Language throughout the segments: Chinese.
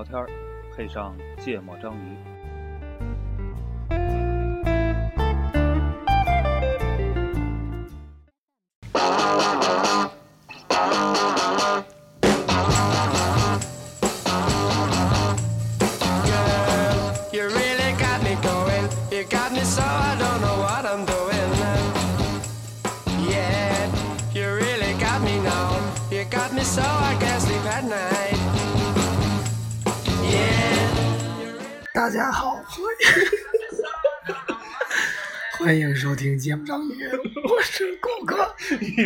聊天儿，配上芥末章鱼。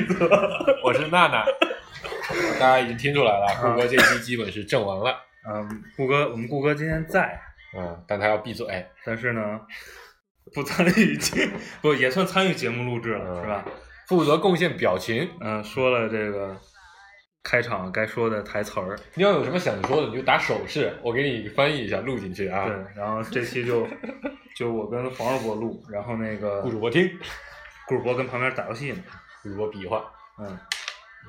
歌。我是娜娜，大家已经听出来了，顾哥这期基本是阵亡了，嗯，顾哥，我们顾哥今天在，嗯，但他要闭嘴，但是呢，不参与节，不也算参与节目录制了，嗯是吧？负责贡献表情。嗯，说了这个开场该说的台词儿，你要有什么想说的，你就打手势，我给你翻译一下，录进去啊。对，然后这期就就我跟黄二博录，然后那个顾主播听，顾主播跟旁边打游戏呢，顾主播比划嗯，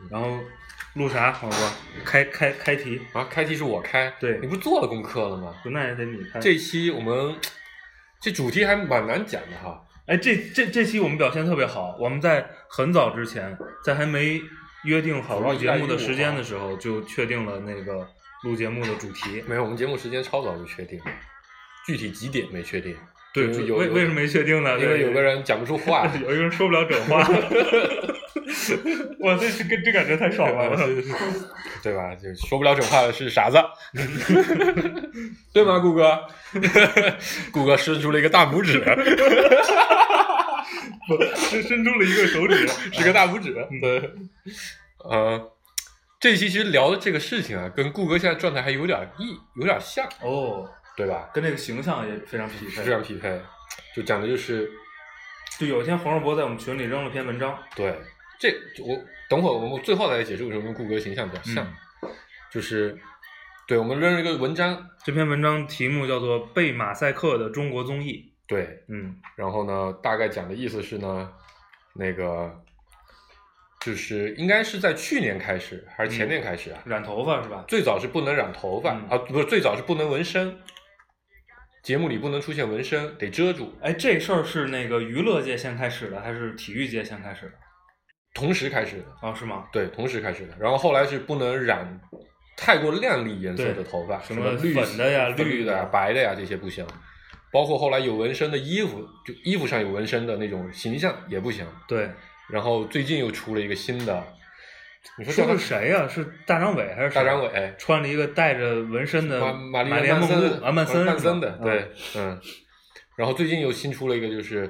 然后录啥？黄世博开开开题，啊，开题是我开，对你不做了功课了吗？不那也得你开。这期我们这主题还蛮难讲的哈，哎，这这这期我们表现特别好，我们在很早之前，在还没约定好录节目的时间的时候，就确定了那个录节目的主题。没有，我们节目时间超早就确定，具体几点没确定。对，为为什么没确定呢？因为有个人讲不出话，有一个人说不了整话。哇，这是跟这感觉太爽了。对吧？就说不了整话的是傻子，对吗，顾哥？顾哥伸出了一个大拇指，不，伸伸出了一个手指，是个大拇指。对，呃，这一期其实聊的这个事情啊，跟顾哥现在状态还有点异，有点像，哦，对吧？跟这个形象也非常匹配。非常匹配，就讲的就是就有一天，黄世博在我们群里扔了篇文章，对这我等会儿我们最后再来解释为什么跟顾哥形象比较像，就是对我们扔了一个文章，这篇文章题目叫做《被马赛克的中国综艺》。对，嗯然后呢，大概讲的意思是呢，那个就是应该是在去年开始还是前年开始啊？染头发是吧？最早是不能染头发、嗯啊，不是最早是不能纹身，节目里不能出现纹身，得遮住。哎，这事儿是那个娱乐界先开始的，还是体育界先开始的？同时开始的，哦，是吗？对，同时开始的。然后后来是不能染太过亮丽颜色的头发，什么绿粉的呀绿的呀、白的呀，这些不行。包括后来有纹身的衣服，就衣服上有纹身的那种形象也不行。对，然后最近又出了一个新的，你说叫他说是谁呀、是大张伟还是谁？大张伟。穿了一个带着纹身的玛玛丽玛莲梦露啊，曼森曼森的对，嗯。然后最近又新出了一个，就是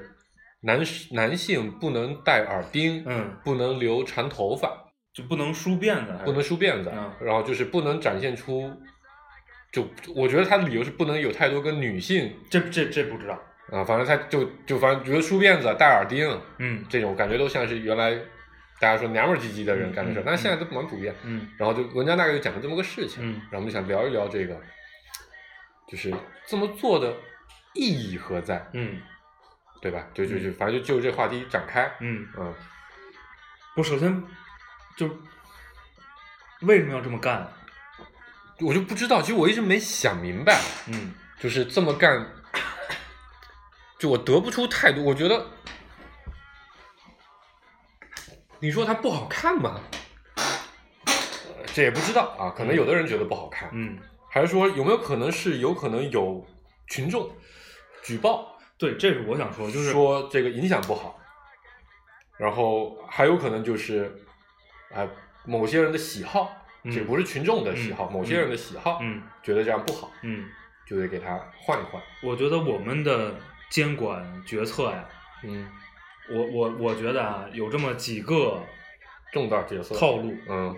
男男性不能戴耳钉，嗯，不能留长头发，就不能梳辫子，不能梳辫子，嗯。然后就是不能展现出，就我觉得他的理由是不能有太多跟女性这这这不知道，啊，反正他就就反正觉得梳辫子、戴耳钉嗯。这种感觉都像是原来大家说娘们儿唧唧的人干的事但是现在都蛮普遍。嗯。然后就文章大概就讲了这么个事情，嗯。然后我们就想聊一聊这个，就是这么做的意义何在，嗯。对吧？就就就反正就就这话题展开，嗯，嗯，我首先就为什么要这么干？我就不知道，其实我一直没想明白，嗯。就是这么干，就我得不出太多，我觉得，你说它不好看吗？呃这也不知道啊，可能有的人觉得不好看，嗯，还是说有没有可能是有可能有群众举报对，这是我想说，就是说这个影响不好，然后还有可能就是啊、某些人的喜好，嗯。这不是群众的喜好，嗯某些人的喜好，嗯觉得这样不好，嗯，就得给他换一换，我觉得我们的监管决策呀，嗯，我我我觉得啊，有这么几个重大角色套路，嗯。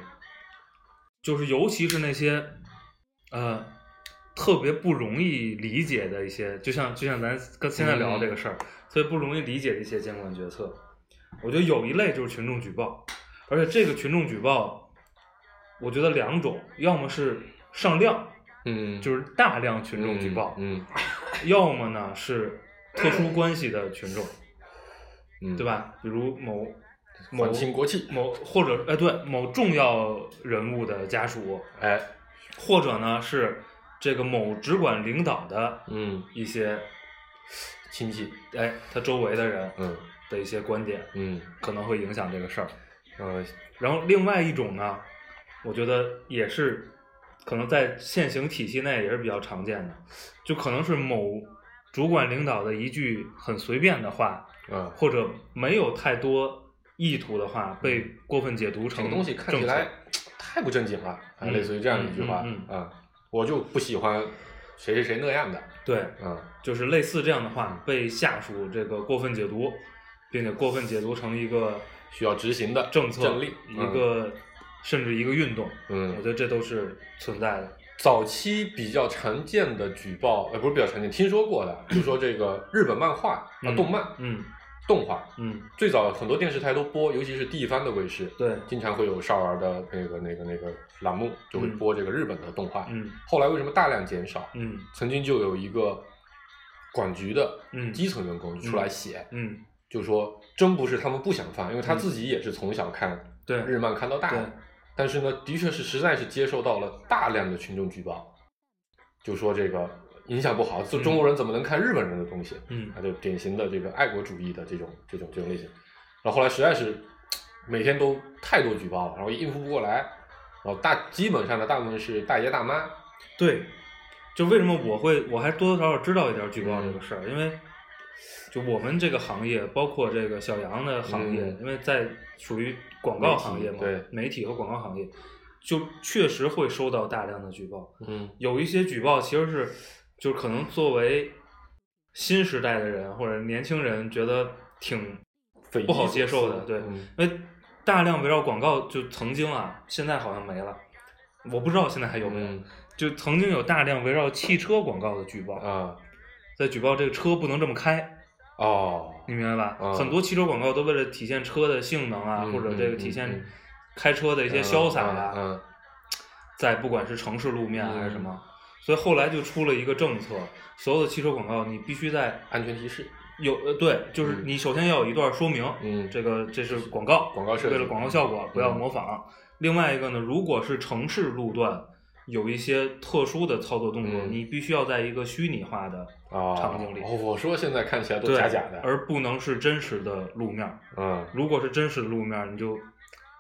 就是尤其是那些呃特别不容易理解的一些，就像就像咱跟现在聊的这个事儿，特别不容易理解的一些监管决策，我觉得有一类就是群众举报，而且这个群众举报，我觉得两种，要么是上量，嗯，就是大量群众举报，嗯。要么呢是特殊关系的群众，嗯，对？吧？比如某某反清国戚，某或者哎对某重要人物的家属，哎，或者呢是这个某直管领导的嗯，一些，亲戚，哎，他周围的人嗯的一些观点，嗯可能会影响这个事儿。呃，然后另外一种呢，我觉得也是可能在现行体系内也是比较常见的，就可能是某主管领导的一句很随便的话，啊，或者没有太多意图的话，被过分解读成这个东西看起来太不正经了，类似于这样一句话啊，我就不喜欢谁谁谁那样的，对，嗯，就是类似这样的话被下属这个过分解读，并且过分解读成一个需要执行的政策、政令，一个、甚至一个运动，嗯。我觉得这都是存在的。早期比较常见的举报，呃，不是比较常见，听说过的，就说这个日本漫画啊、嗯动漫、嗯动画，嗯，最早很多电视台都播，尤其是地方的卫视，对，经常会有少儿的那个那个那个栏目，就会嗯播这个日本的动画。嗯。后来为什么大量减少？嗯。曾经就有一个管局的嗯。基层员工就出来写，嗯，就说真不是他们不想放，因为他自己也是从小看对。日漫看到大的，但是呢，的确是实在是接受到了大量的群众举报，就说这个影响不好，就嗯中国人怎么能看日本人的东西？嗯他就典型的这个爱国主义的这种这种这种类型。然后后来实在是每天都太多举报了，然后应付不过来，然后大基本上呢，大部分是大爷大妈，对，就为什么我会我还多多少少知道一点举报嗯这个事儿，因为就我们这个行业，包括这个小杨的行业，嗯因为在属于广告行业嘛，对媒体和广告行业，就确实会收到大量的举报。嗯有一些举报其实是，就可能作为新时代的人或者年轻人觉得挺不好接受的，对，嗯。因为大量围绕广告就曾经啊，现在好像没了，我不知道现在还有没有，嗯。就曾经有大量围绕汽车广告的举报，啊。在举报这个车不能这么开，哦，你明白吧？嗯很多汽车广告都为了体现车的性能啊，嗯或者这个体现嗯开车的一些潇洒啊，嗯。嗯在不管是城市路面啊还是什嗯么，所以后来就出了一个政策，所有的汽车广告你必须在安全提示，有呃对，就是嗯你首先要有一段说明，嗯这个这是广告，广告设计为了广告效果不要嗯模仿。另外一个呢，如果是城市路段有一些特殊的操作动作，嗯你必须要在一个虚拟化的啊，场景里哦，我说现在看起来都假假的，而不能是真实的路面。嗯，如果是真实的路面，你就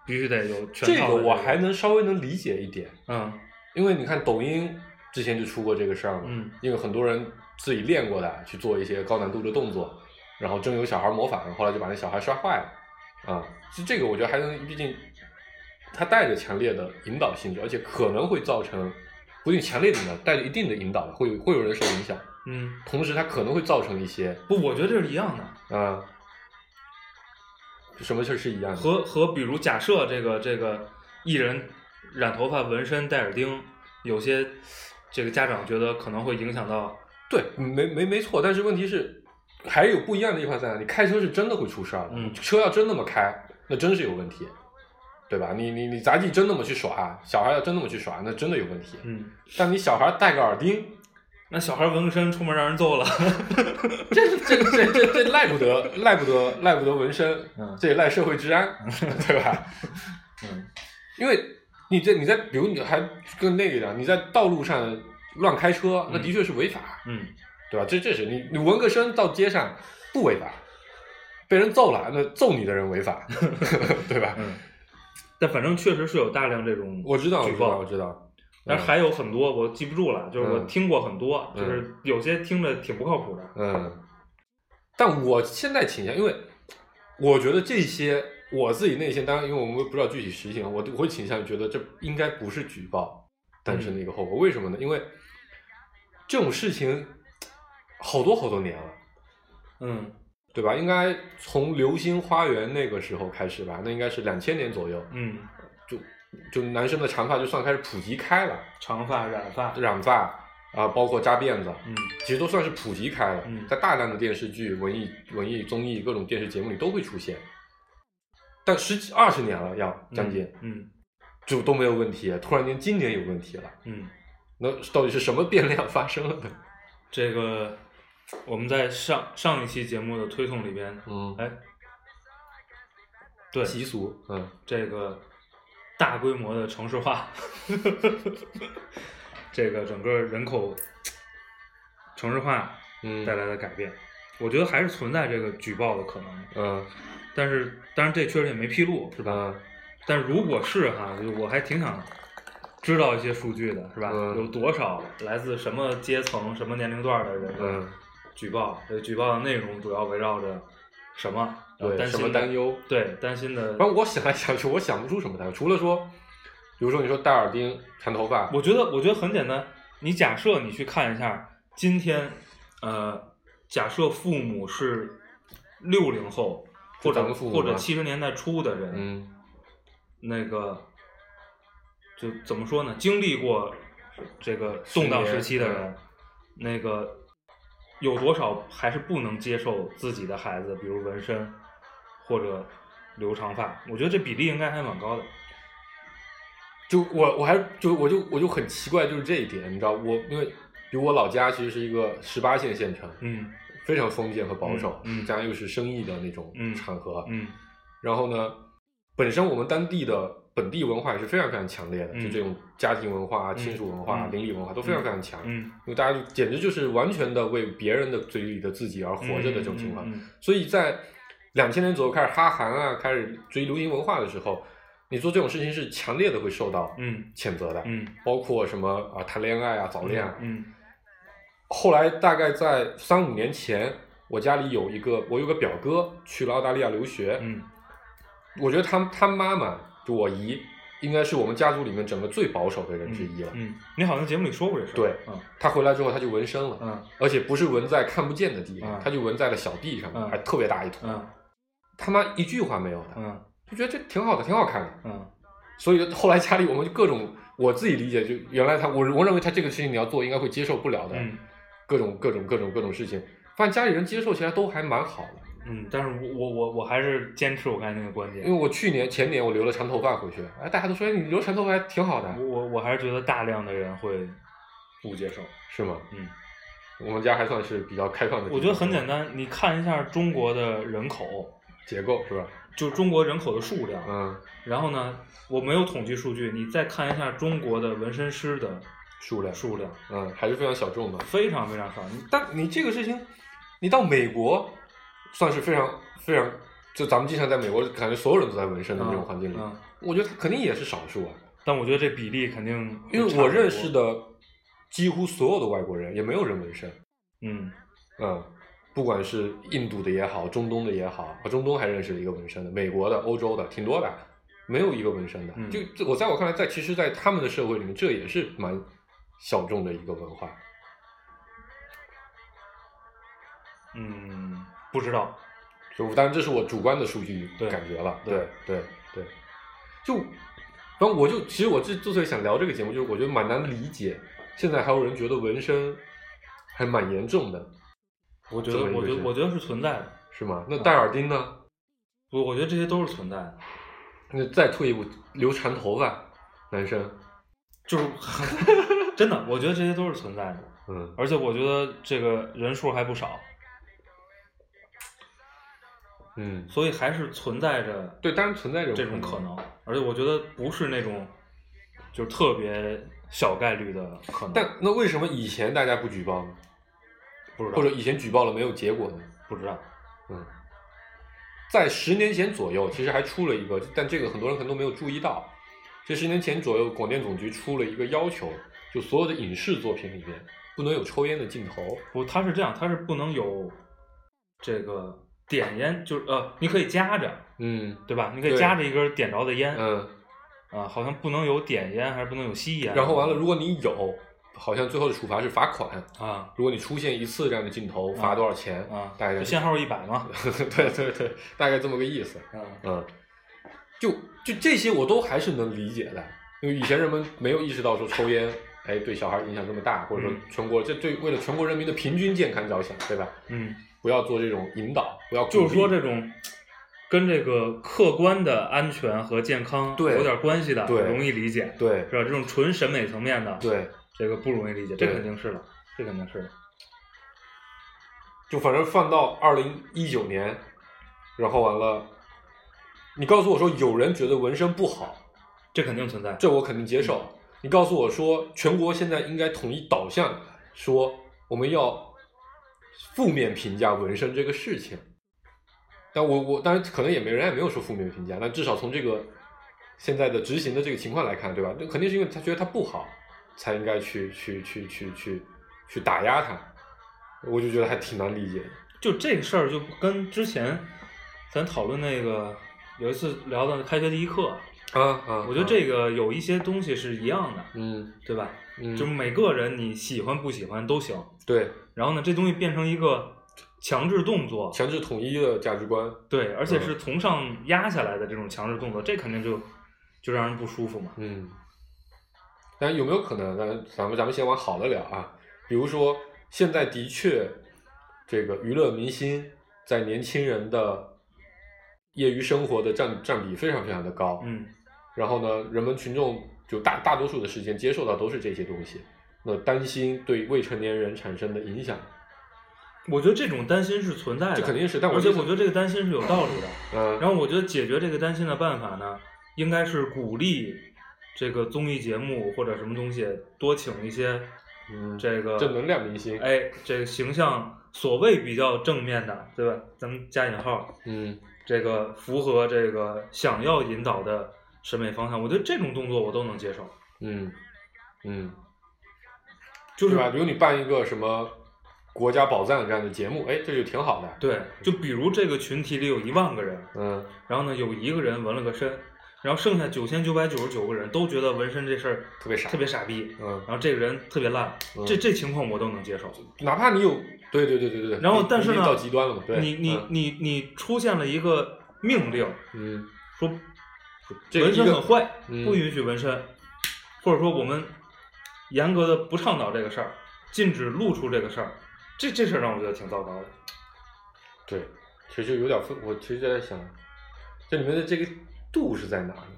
必须得有全这个我还能稍微能理解一点，嗯因为你看抖音之前就出过这个事儿嘛，嗯因为很多人自己练过的去做一些高难度的动作，然后真有小孩模仿，后来就把那小孩摔坏了，啊、这个我觉得还能，毕竟它带着强烈的引导性质，而且可能会造成不一定强烈的引导，带着一定的引导，会有会有人受影响，嗯，同时它可能会造成一些不，我觉得这是一样的。啊、什么事儿是一样的？和和比如假设这个这个艺人染头发、纹身、戴耳钉，有些这个家长觉得可能会影响到，对，没没没错，但是问题是还有不一样的地方在哪里？开车是真的会出事儿的，嗯车要真那么开，那真是有问题，对吧？你你你杂技真那么去耍，小孩要真那么去耍，那真的有问题。嗯，但你小孩戴个耳钉，那小孩纹个身出门让人揍了，这这这这这赖不得赖不得赖不得纹身，嗯这也赖社会治安，对吧？嗯因为你在你在比如你还跟那个一样，你在道路上乱开车，那的确是违法。嗯对吧？这这是你你纹个身到街上不违法，被人揍了，那揍你的人违法，对吧？嗯，但反正确实是有大量这种我知道，我知道，我，知道。但是还有很多我记不住了，就是我嗯听过很多，嗯就是有些听着挺不靠谱的，嗯，但我现在倾向，因为我觉得这些我自己内心，当然因为我们不知道具体实情，我我会倾向于觉得这应该不是举报诞生的一个后果。为什么呢？因为这种事情好多好多年了。嗯对吧？应该从《流星花园》那个时候开始吧，那应该是两千年左右，嗯，就就男生的长发就算开始普及开了，长发染发，染发啊、包括扎辫子，嗯其实都算是普及开了，嗯在大量的电视剧、文艺、文艺综艺各种电视节目里都会出现。但十几二十年了，要将近、嗯就都没有问题，突然间今年有问题了，嗯，那到底是什么变量发生了呢？这个我们在上上一期节目的推送里边，嗯，哎，对，习俗，嗯。这个大规模的城市化，这个整个人口城市化嗯。带来的改变，我觉得还是存在这个举报的可能。嗯但是，当然这确实也没披露，是吧？嗯但如果是哈，就我还挺想知道一些数据的，是吧？嗯有多少来自什么阶层、什么年龄段的人嗯，举报？这个举报的内容主要围绕着什么？然后对，什么担心的担？忧？对，担心的。反正我想来想去，我想不出什么担忧，除了说，比如说你说戴耳钉、长头发，我觉得，我觉得很简单。你假设你去看一下，今天，呃，假设父母是六零后或者或者七十年代初的人，嗯那个就怎么说呢？经历过这个动荡时期的人，那个有多少还是不能接受自己的孩子，比如纹身或者留长发？我觉得这比例应该还蛮高的。就我我还就我就我就很奇怪，就是这一点，你知道，我因为比如我老家其实是一个十八线县城，嗯非常封建和保守，嗯嗯。加上又是生意的那种嗯场合，嗯。然后呢，本身我们当地的本地文化也是非常非常强烈的，嗯。就这种家庭文化亲属文化邻里文化都非常非常强，嗯，因为大家就简直就是完全的为别人的嘴里的自己而活着的这种情况，所以在两千年左右开始哈韩啊，开始追流行文化的时候，你做这种事情是强烈的会受到嗯。谴责的，嗯。包括什么啊谈恋爱啊、早恋啊。嗯后来大概在三五年前，我家里有一个我有个表哥去了澳大利亚留学，嗯我觉得他他妈妈就我姨，应该是我们家族里面整个最保守的人之一了。嗯，你好像节目里说过这事。对嗯他回来之后他就纹身了，嗯而且不是纹在看不见的地方，嗯他就纹在了小臂上面，嗯还特别大一坨。嗯他妈一句话没有的，嗯就觉得这挺好的，挺好看的。嗯所以后来家里我们就各种，我自己理解就原来他我我认为他这个事情你要做应该会接受不了的，嗯各种各种各种各种事情，发现家里人接受起来都还蛮好的。嗯，但是我我我我还是坚持我刚才那个观点因为。我去年前年我留了长头发回去，哎，大家都说哎你留长头发还挺好的，我我我还是觉得大量的人会不接受。是吗？嗯，我们家还算是比较开放的。我觉得很简，单，你看一下中国的人口，结构是吧？就中国人口的数量，嗯，然后呢，我没有统计数据，你再看一下中国的纹身师的数量，数量，嗯，还是非常小众的。非常非常少。你但你这个事情，你到美国，算是非常非常，就咱们经常在美国感觉所有人都在纹身的那种环境里，嗯，嗯我觉得他肯定也是少数啊。但我觉得这比例肯定因为我认识，的几乎所有的外国人，也没有人纹身。嗯嗯，不管是印度的也好，中东的也好，啊，中东还认识了一个纹身的，美国的、欧洲的挺多的，没有一个纹身的。嗯就这我在我看来，在其实，在他们的社会里面，这也是蛮小众的一个文化。嗯，不知道，就当然这是我主观的数据感觉了，对对对对，就，然后我就其实我之之所以想聊这个节目，就是我觉得蛮难理解，现在还有人觉得纹身还蛮严重的，我觉得我觉得我觉得是存在的，是吗？那戴耳钉呢？我我觉得这些都是存在的，那再退一步，留长头发，男生，就是 真的，我觉得这些都是存在的，嗯而且我觉得这个人数还不少，嗯，所以还是存在着对，当然存在着这种可能，而且我觉得不是那种就是特别小概率的可能，但那为什么以前大家不举报呢？不知道或者以前举报了没有结果呢？不知道，嗯，在十年前左右，其实还出了一个，但这个很多人可能都没有注意到。这十年前左右，广电总局出了一个要求，就所有的影视作品里面不能有抽烟的镜头。不，它是这样，它是不能有这个点烟，就是呃，你可以夹着，嗯对吧？你可以夹着一根点着的烟，嗯，啊，好像不能有点烟，还是不能有吸烟。然后完了，如果你有，好像最后的处罚是罚款。啊如果你出现一次这样的镜头，罚多少钱？啊，大概就限号一百嘛。对对对，大概这么个意思。嗯嗯，就就这些我都还是能理解的，因为以前人们没有意识到说抽烟，哎，对小孩影响这么大，或者说嗯全国这对为了全国人民的平均健康着想，对吧？嗯，不要做这种引导，不要就是说这种跟这个客观的安全和健康对有点关系的，对容易理解，对是吧？这种纯审美层面的，对，这个不容易理解，这肯定是的，这肯定是的。就反正放到二零一九年，然后完了，你告诉我说有人觉得纹身不好，这肯定存在。这我肯定接受。你告诉我说全国现在应该统一导向，说我们要负面评价纹身这个事情。但我我当然可能也没人也没有说负面评价，但至少从这个现在的执行的这个情况来看，对吧？那肯定是因为他觉得他不好，才应该去去去去去去打压他。我就觉得还挺难理解的。就这个事儿，就跟之前咱讨论那个有一次聊的开学第一课，啊啊！我觉得这个有一些东西是一样的，嗯对吧？嗯，就每个人你喜欢不喜欢都行。对然后呢，这东西变成一个强制动作，强制统一的价值观。对，而且嗯是从上压下来的这种强制动作，这肯定就就让人不舒服嘛。嗯，但有没有可能？咱咱们咱们先往好的聊啊，比如说现在的确，这个娱乐明星在年轻人的业余生活的占占比非常非常的高。嗯，然后呢，人们群众就大大多数的时间接受到都是这些东西，那担心对未成年人产生的影响，我觉得这种担心是存在的，这肯定是。但我而且我觉得这个担心是有道理的。嗯，然后我觉得解决这个担心的办法呢，应该是鼓励这个综艺节目或者什么东西多请一些嗯这个正能量明星，哎，这个形象所谓比较正面的，对吧？咱们加引号，嗯这个符合这个想要引导的审美方向，我觉得这种动作我都能接受。嗯嗯，就是吧？比如你办一个什么国家宝藏这样的节目，哎，这就挺好的。对，就比如这个群体里有一万个人，嗯然后呢有一个人纹了个身，然后剩下九千九百九十九个人都觉得纹身这事儿特别傻特别傻逼，嗯，然后这个人特别烂，嗯这这情况我都能接受。哪怕你有，对对对对对对。然后但是呢到极端了嘛？对，你你嗯你你出现了一个命令，嗯，说纹这个一个身很坏，嗯不允许纹身，或者说我们严格的不倡导这个事儿，禁止露出这个事儿，这这事儿让我觉得挺糟糕的。对，其实就有点分，我其实就在想，这里面的这个度是在哪里？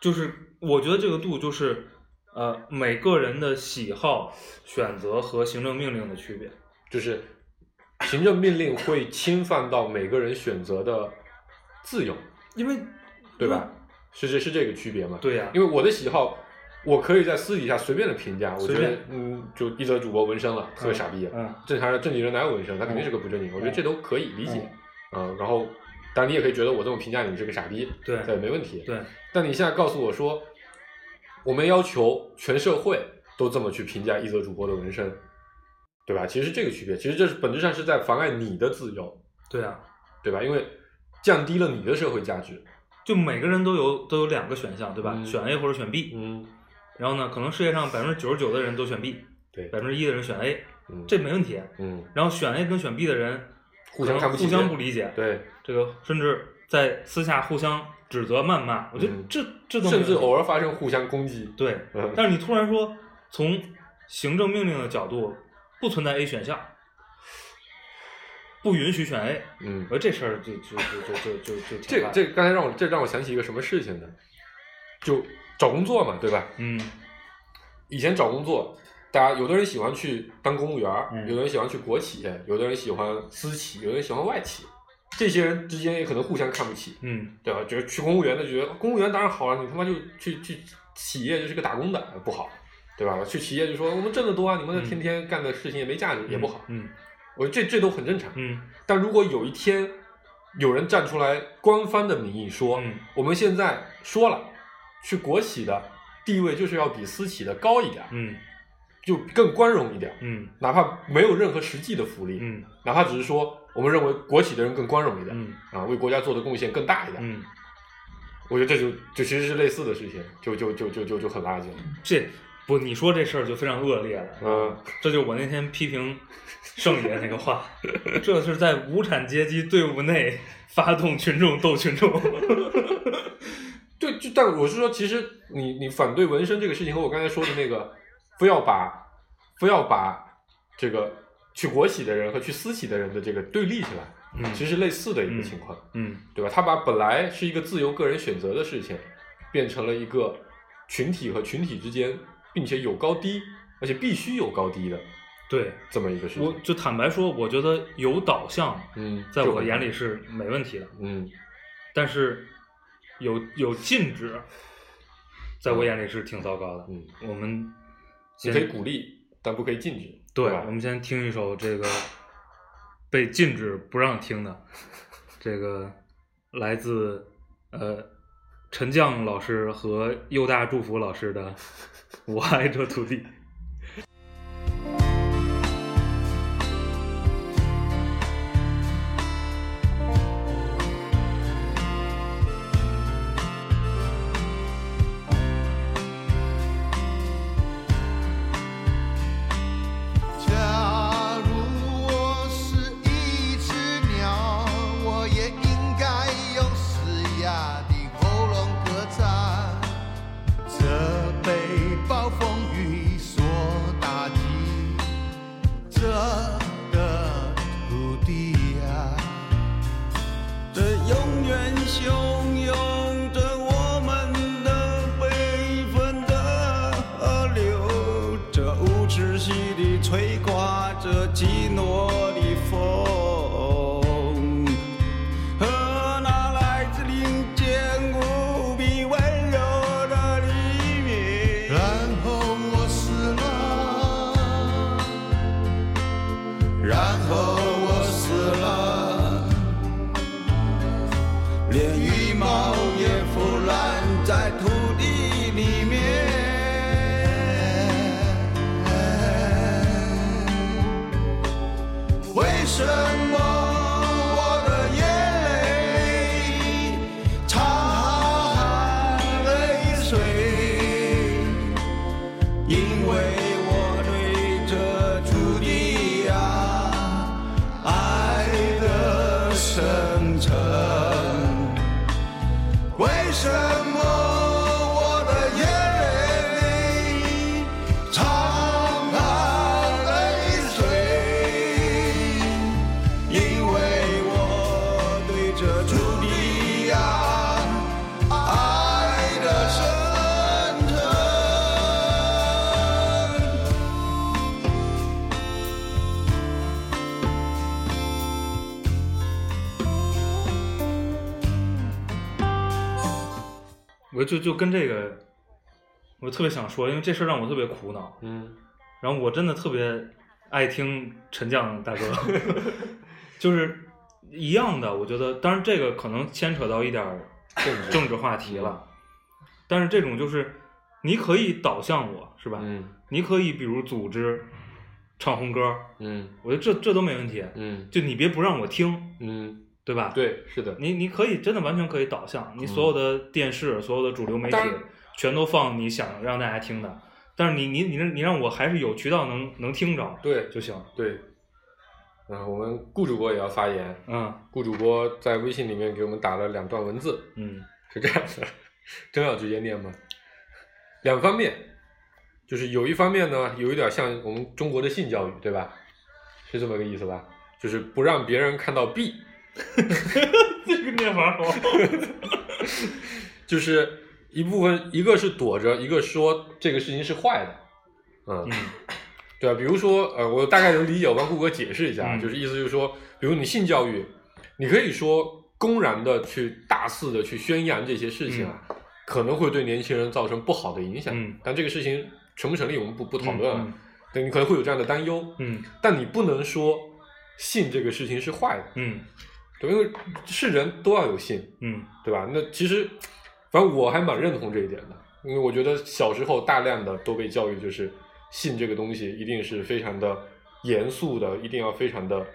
就是我觉得这个度就是呃每个人的喜好、选择和行政命令的区别。就是行政命令会侵犯到每个人选择的自由，因为对吧？？是这是这个区别吗？，对呀、因为我的喜好，我可以在私底下随便的评价，我觉得嗯，就一则主播纹身了，特别傻逼。嗯正常人正经人哪有纹身？他肯定是个不正经，我觉得这都可以理解。嗯，然后，当然你也可以觉得我这么评价你是个傻逼，对这也没问题。对，但你现在告诉我说，我们要求全社会都这么去评价一则主播的纹身，对吧？其实是这个区别，其实这是本质上是在妨碍你的自由，对啊，对吧？因为降低了你的社会价值。就每个人都有都有两个选项，对吧？嗯选 A 或者选 B。嗯，然后呢，可能世界上百分之九十九的人都选 B，对，百分之一的人选 A，嗯，这没问题。嗯，然后选 A 跟选 B 的人互相互相不理解，对，这个甚至在私下互相指责、谩骂，我觉得嗯这、这都甚至偶尔发生互相攻击。对。嗯，但是你突然说从行政命令的角度不存在 A 选项，不允许选 A，嗯而，这事儿就就就就就就就这烂这刚才让我这让我想起一个什么事情呢？就找工作嘛，对吧？嗯以前找工作，大家有的人喜欢去当公务员，嗯有的人喜欢去国企，有的人喜欢私企，有的人喜欢外企。这些人之间也可能互相看不起，嗯对吧？觉得去公务员的觉得公务员当然好了，你他妈就去去企业就是个打工的，不好，对吧？去企业就说我们挣得多啊，你们嗯天天干的事情也没价值，也不好。嗯我觉得这这都很正常。嗯但如果有一天有人站出来，官方的名义说，嗯我们现在说了，去国企的地位就是要比私企的高一点，嗯就更宽容一点，嗯哪怕没有任何实际的福利，嗯哪怕只是说我们认为国企的人更宽容一点，嗯啊，为国家做的贡献更大一点，嗯，我觉得这就就其实是类似的事情，就就就就就就很垃圾了。这不你说这事儿就非常恶劣了。嗯，这就是我那天批评盛爷那个话，这是在无产阶级队伍内发动群众斗群众。对，就但我是说，其实你你反对纹身这个事情和我刚才说的那个，非要把非要把这个去国企的人和去私企的人的这个对立起来，嗯其实类似的一个情况，嗯对吧？他把本来是一个自由个人选择的事情，变成了一个群体和群体之间，并且有高低，而且必须有高低的对，这么一个事情。我就坦白说，我觉得有导向，嗯，在我眼里是没问题的，嗯但是有有禁止，在我眼里是挺糟糕的。嗯，我们你可以鼓励，但不可以禁止，对，我？们先听一首这个被禁止不让听的，这个来自呃陈将老师和佑大祝福老师的《我爱这土地》。我就就跟这个，我特别想说，因为这事儿让我特别苦恼。嗯然后我真的特别爱听陈将大哥，就是一样的。我觉得，当然这个可能牵扯到一点政治政治话题了，但是这种就是你可以导向我，是吧？嗯你可以比如组织唱红歌，嗯我觉得这这都没问题。嗯就你别不让我听，嗯，对吧？，对，是的，你你可以真的完全可以导向，你所有的电视、所有的主流媒体全都放你想让大家听的，但是你你你让你让我还是有渠道能能听着对就行。对。然后，我们顾主播也要发言。嗯顾主播在微信里面给我们打了两段文字，嗯是这样的，真要直接念吗？两方面，就是有一方面呢，有一点像我们中国的性教育，对吧？是这么个意思吧？就是不让别人看到 B，这个念法好。就是一部分，一个是躲着，一个说这个事情是坏的，嗯，嗯。对啊，比如说，呃，我大概能理解，我帮顾哥解释一下，就是意思就是说，比如你性教育，你可以说公然的去大肆的去宣扬这些事情啊，可能会对年轻人造成不好的影响，嗯。但这个事情成不成立，我们不不讨论了，嗯对你可能会有这样的担忧，嗯。但你不能说性这个事情是坏的，嗯对，因为是人都要有性，嗯对吧？那其实，反正我还蛮认同这一点的，因为我觉得小时候大量的都被教育，就是性这个东西一定是非常的严肃的，一定要非常的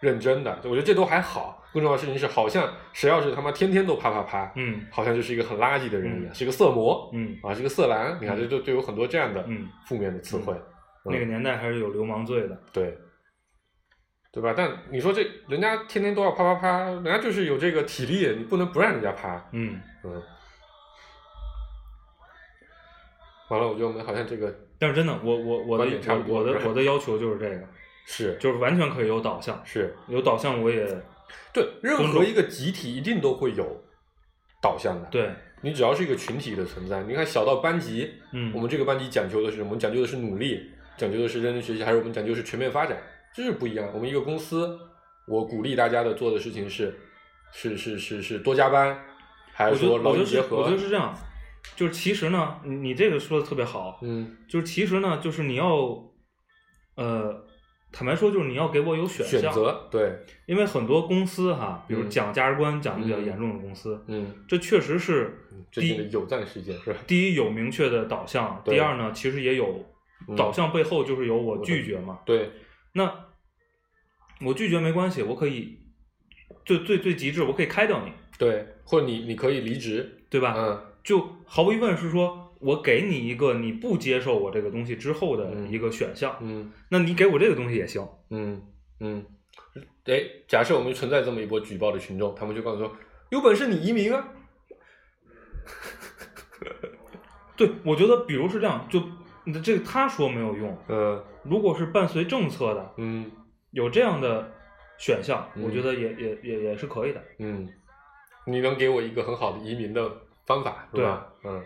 认真的。我觉得这都还好，更重要的事情是，好像谁要是他妈天天都啪啪啪，嗯好像就是一个很垃圾的人一样，嗯是个色魔，嗯啊，是个色狼。你看，这就就有很多这样的嗯负面的词汇。那个年代还是有流氓罪的。对，对吧？但你说这人家天天都要啪啪啪，人家就是有这个体力，你不能不让人家啪。嗯，嗯，完了，我觉得我们好像这个但是真的，我我我的我我的我的要求就是这个，是就是完全可以有导向，是有导向我也对任何一个集体一定都会有导向的。，对，你只要是一个群体的存在，你看小到班级，嗯，我们这个班级讲究的是什么？我们讲究的是努力，讲究的是认真学习，还是我们讲究的是全面发展？这是不一样。我们一个公司，我鼓励大家的做的事情是是是是是多加班，还是说劳逸结合？我觉得是这样，就是其实呢，你你这个说的特别好，嗯，就是其实呢，就是你要，呃，坦白说，就是你要给我有选选，择对，因为很多公司哈，比如嗯讲价值观讲的比较嗯严重的公司，嗯，这确实是第一有赞事件是吧？第一有明确的导向，对第二呢，其实也有嗯导向背后就是有我拒绝嘛。对，那我拒绝没关系，我可以最最最极致，我可以开掉你，对，或者你你可以离职，对吧？嗯就毫无疑问是说我给你一个你不接受我这个东西之后的嗯一个选项，嗯那你给我这个东西也行。嗯嗯，哎，假设我们存在这么一波举报的群众，他们就告诉说，有本事你移民啊，对，我觉得比如是这样，就这个他说没有用，嗯如果是伴随政策的，嗯有这样的选项，嗯我觉得也也也也是可以的。嗯，你能给我一个很好的移民的方法，是吧？嗯，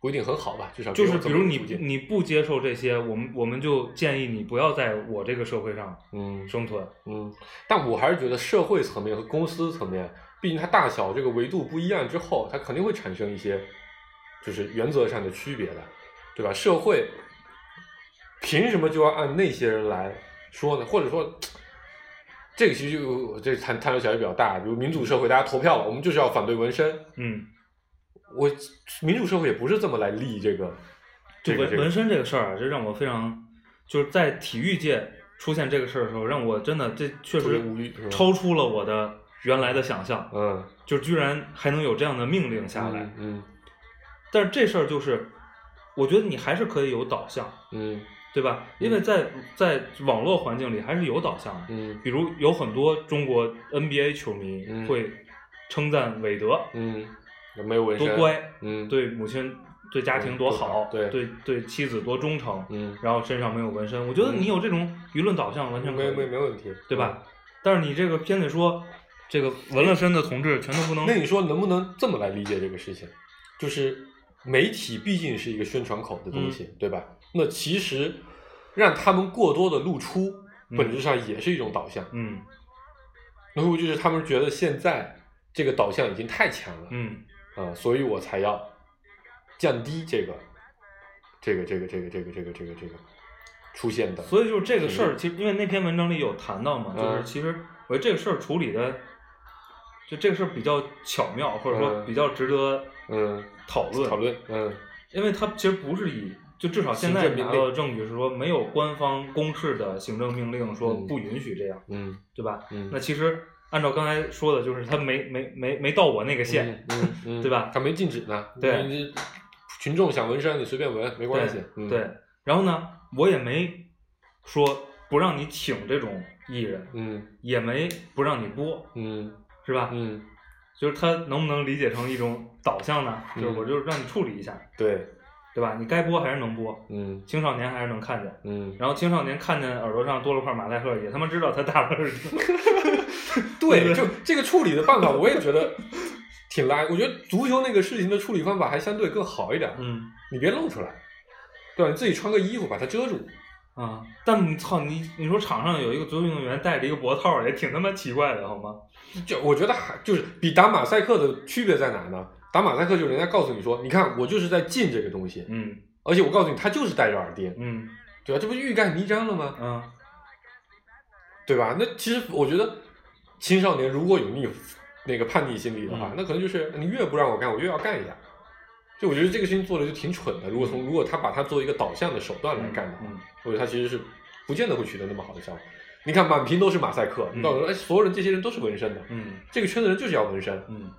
不一定很好吧，至少就是比如你你不接受这些，我们我们就建议你不要在我这个社会上嗯生存。嗯，但我还是觉得社会层面和公司层面，毕竟它大小这个维度不一样之后，它肯定会产生一些就是原则上的区别的，对吧？社会凭什么就要按那些人来说呢？或者说，这个其实就这探探讨起来比较大，比如民主社会，大家投票了，我们就是要反对纹身。嗯，我民主社会也不是这么来立这个，这纹纹身这个事儿啊，这让我非常就是在体育界出现这个事儿的时候，让我真的这确实超出了我的原来的想象，嗯就居然还能有这样的命令下来。嗯嗯但是这事儿就是，我觉得你还是可以有导向，嗯对吧？因为在在网络环境里还是有导向的。嗯比如有很多中国 NBA 球迷嗯会称赞韦德嗯，没有纹身，多乖，嗯对母亲、对家庭多好，对对对妻子多忠诚，嗯。然后身上没有纹身。我觉得你有这种舆论导向完全可没以，没没问题，对吧？但是你这个片子说，这个纹了身的同志全都不能那你说能不能这么来理解这个事情？就是媒体毕竟是一个宣传口的东西，对吧？那其实让他们过多的露出，嗯。本质上也是一种导向。嗯。那会就是他们觉得现在这个导向已经太强了，嗯。啊、所以我才要降低这个这个这个这个这个这个这个这个出现的。所以就是这个事儿，嗯其实因为那篇文章里有谈到嘛，就是嗯。其实我觉得这个事儿处理的，就这个事儿比较巧妙，或者说嗯。比较值得嗯。讨论。讨论，嗯。因为它其实不是以，就至少现在拿到的证据是说，没有官方公示的行政命令说嗯。不允许这样，嗯。对吧？嗯，那其实按照刚才说的，就是他没没没没到我那个线，嗯嗯嗯 对吧他没禁止呢，对你群众想纹身你随便纹没关系，嗯。对，然后呢，我也没说不让你请这种艺人，嗯。也没不让你播，嗯。是吧？嗯，就是他能不能理解成一种导向呢？就我就让你处理一下，对，对吧？你该播还是能播，嗯青少年还是能看见。嗯，然后青少年看见耳朵上多了块马赛克，也他妈知道他大了是什么。对，就这个处理的办法，我也觉得挺拉。我觉得足球那个事情的处理方法还相对更好一点，嗯你别露出来，对吧？你自己穿个衣服把它遮住，啊，但操你你说场上有一个足球运动员戴着一个脖套，也挺他妈奇怪的，好吗？就我觉得还就是比打马赛克的区别在哪呢？打马赛克就是人家告诉你说，你看我就是在进这个东西，嗯而且我告诉你，他就是戴着耳钉，嗯对吧？这不欲盖弥彰了吗？嗯对吧？那其实我觉得青少年如果有逆那个叛逆心理的话，嗯那可能就是你越不让我干，我越要干一下。就我觉得这个事情做的就挺蠢的。如果从如果他把它作为一个导向的手段来干的话，嗯我觉得他其实是不见得会取得那么好的效果。你看满屏都是马赛克，嗯你告诉我，哎，所有人这些人都是纹身的，嗯这个圈子人就是要纹身。嗯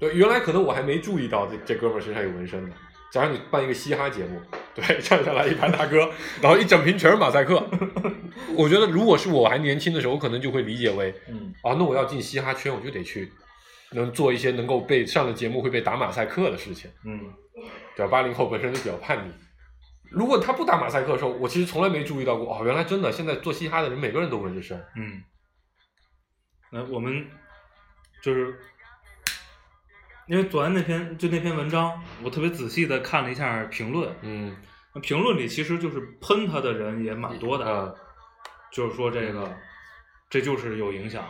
对，原来可能我还没注意到这这哥们儿身上有纹身呢。假如你办一个嘻哈节目，对，站上来一排大哥，然后一整瓶全是马赛克，我觉得如果是我还年轻的时候，我可能就会理解为，嗯啊，那我要进嘻哈圈，我就得去能做一些能够被上了节目会被打马赛克的事情，嗯对吧？八零后本身就比较叛逆。如果他不打马赛克的时候，我其实从来没注意到过，哦，原来真的现在做嘻哈的人每个人都纹着身，嗯。那我们就是因为昨天那篇就那篇文章，我特别仔细的看了一下评论，嗯，那评论里其实就是喷他的人也蛮多的，嗯，就是说这个这就是有影响，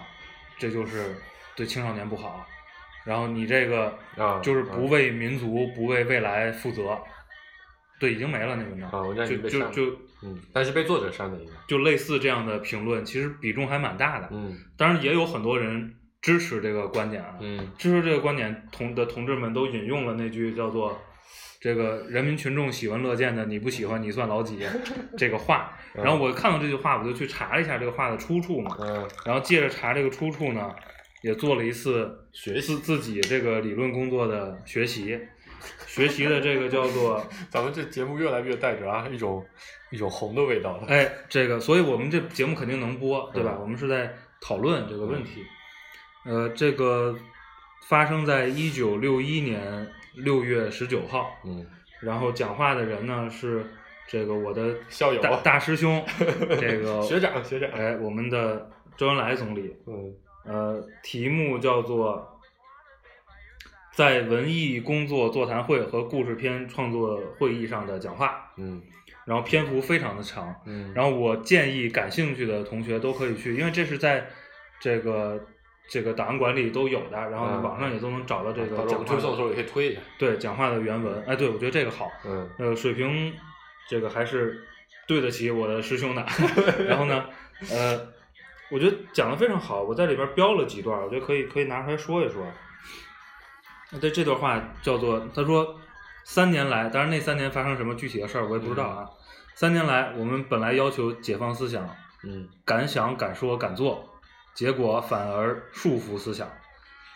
这就是对青少年不好，然后你这个啊就是不为民族、不为未来负责。对，已经没了那文章啊文章已就就就嗯，但是被作者删的一个，就类似这样的评论，其实比重还蛮大的。嗯当然也有很多人支持这个观点啊，嗯支持这个观点同的同志们都引用了那句叫做“这个人民群众喜闻乐见的，你不喜欢你算老几 ”这个话。嗯然后我看到这句话，我就去查了一下这个话的出处嘛，嗯然后借着查这个出处呢，也做了一次学习自自己这个理论工作的学习，学习的这个叫做 咱们这节目越来越带着啊一种一种红的味道了。哎，这个，所以我们这节目肯定能播，对吧？嗯我们是在讨论这个问题。呃，这个发生在一九六一年六月十九号，嗯，然后讲话的人呢是这个我的校友大大师兄，这个学长学长哎，我们的周恩来总理，嗯。呃，题目叫做在文艺工作座谈会和故事片创作会议上的讲话，嗯。然后篇幅非常的长，嗯，然后我建议感兴趣的同学都可以去，因为这是在这个这个档案馆里都有的，然后网上也都能找到这个讲推送的时候也可以推一下。对讲话的原文。哎，对我觉得这个好，嗯呃，水平这个还是对得起我的师兄的。然后呢，呃，我觉得讲的非常好，我在里边标了几段，我觉得可以可以拿出来说一说。对这段话叫做，他说三年来，当然那三年发生什么具体的事儿我也不知道啊。三年来，我们本来要求解放思想，嗯敢想敢说敢做，结果反而束缚思想。